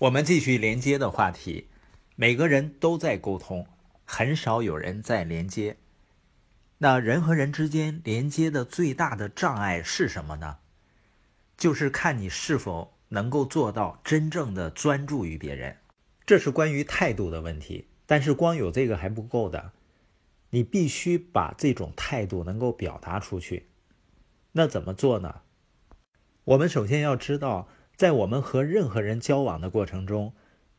我们继续连接的话题，每个人都在沟通，很少有人在连接。那人和人之间连接的最大的障碍是什么呢？就是看你是否能够做到真正的专注于别人。这是关于态度的问题，但是光有这个还不够的，你必须把这种态度能够表达出去。那怎么做呢？我们首先要知道。在我们和任何人交往的过程中，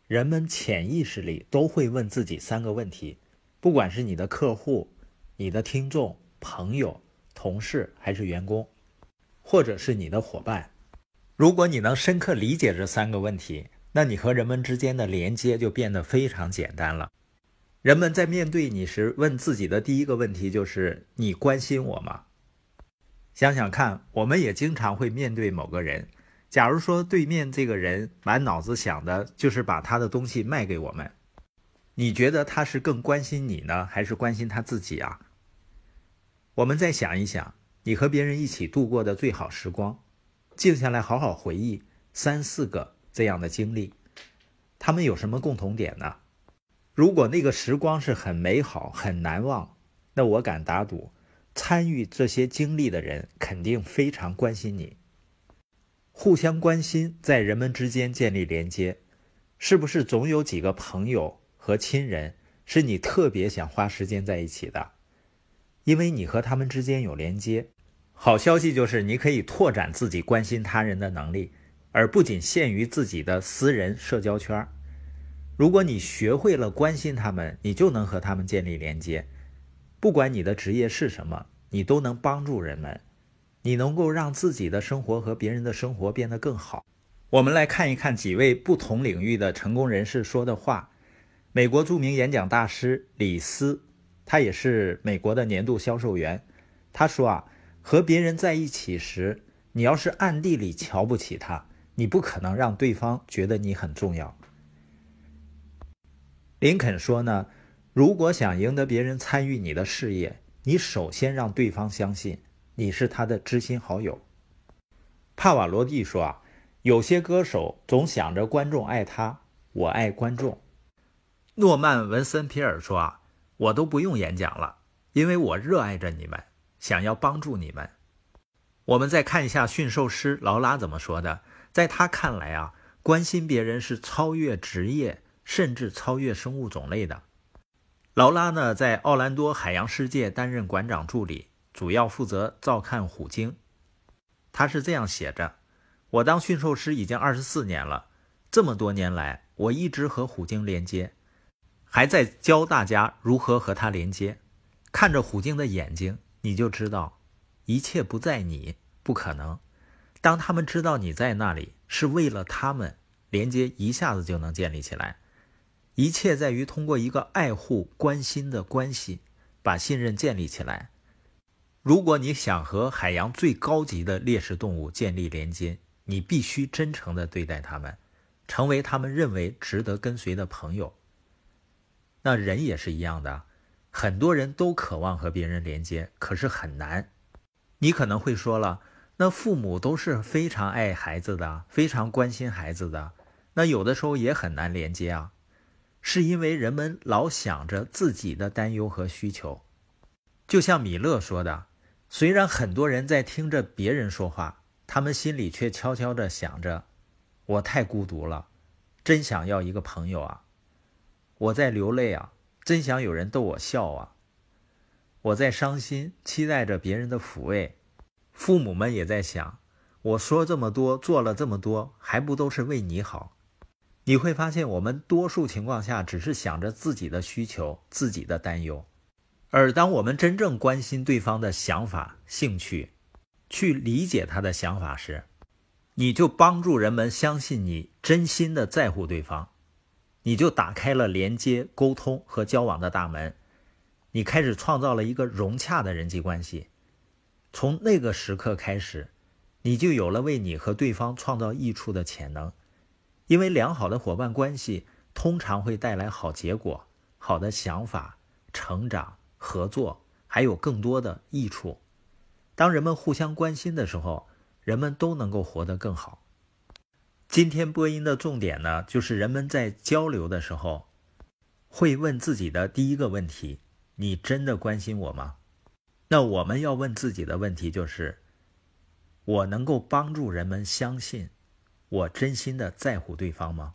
人们潜意识里都会问自己三个问题：不管是你的客户、你的听众、朋友、同事，还是员工，或者是你的伙伴。如果你能深刻理解这三个问题，那你和人们之间的连接就变得非常简单了。人们在面对你时，问自己的第一个问题就是：“你关心我吗？”想想看，我们也经常会面对某个人。假如说对面这个人满脑子想的就是把他的东西卖给我们，你觉得他是更关心你呢，还是关心他自己啊？我们再想一想，你和别人一起度过的最好时光，静下来好好回忆三四个这样的经历，他们有什么共同点呢？如果那个时光是很美好、很难忘，那我敢打赌，参与这些经历的人肯定非常关心你。互相关心，在人们之间建立连接，是不是总有几个朋友和亲人是你特别想花时间在一起的？因为你和他们之间有连接。好消息就是你可以拓展自己关心他人的能力，而不仅限于自己的私人社交圈。如果你学会了关心他们，你就能和他们建立连接。不管你的职业是什么，你都能帮助人们。你能够让自己的生活和别人的生活变得更好。我们来看一看几位不同领域的成功人士说的话。美国著名演讲大师李斯，他也是美国的年度销售员。他说啊，和别人在一起时，你要是暗地里瞧不起他，你不可能让对方觉得你很重要。林肯说呢，如果想赢得别人参与你的事业，你首先让对方相信。你是他的知心好友。帕瓦罗蒂说：“啊，有些歌手总想着观众爱他，我爱观众。”诺曼·文森皮尔说：“啊，我都不用演讲了，因为我热爱着你们，想要帮助你们。”我们再看一下驯兽师劳拉怎么说的。在他看来啊，关心别人是超越职业，甚至超越生物种类的。劳拉呢，在奥兰多海洋世界担任馆长助理。主要负责照看虎鲸，他是这样写着：“我当驯兽师已经二十四年了，这么多年来，我一直和虎鲸连接，还在教大家如何和它连接。看着虎鲸的眼睛，你就知道，一切不在你，不可能。当他们知道你在那里，是为了他们，连接一下子就能建立起来。一切在于通过一个爱护、关心的关系，把信任建立起来。”如果你想和海洋最高级的猎食动物建立连接，你必须真诚地对待它们，成为他们认为值得跟随的朋友。那人也是一样的，很多人都渴望和别人连接，可是很难。你可能会说了，那父母都是非常爱孩子的，非常关心孩子的，那有的时候也很难连接啊，是因为人们老想着自己的担忧和需求，就像米勒说的。虽然很多人在听着别人说话，他们心里却悄悄地想着：“我太孤独了，真想要一个朋友啊！我在流泪啊，真想有人逗我笑啊！我在伤心，期待着别人的抚慰。父母们也在想：我说这么多，做了这么多，还不都是为你好？你会发现，我们多数情况下只是想着自己的需求、自己的担忧。”而当我们真正关心对方的想法、兴趣，去理解他的想法时，你就帮助人们相信你真心的在乎对方，你就打开了连接、沟通和交往的大门，你开始创造了一个融洽的人际关系。从那个时刻开始，你就有了为你和对方创造益处的潜能，因为良好的伙伴关系通常会带来好结果、好的想法、成长。合作还有更多的益处。当人们互相关心的时候，人们都能够活得更好。今天播音的重点呢，就是人们在交流的时候，会问自己的第一个问题：你真的关心我吗？那我们要问自己的问题就是：我能够帮助人们相信我真心的在乎对方吗？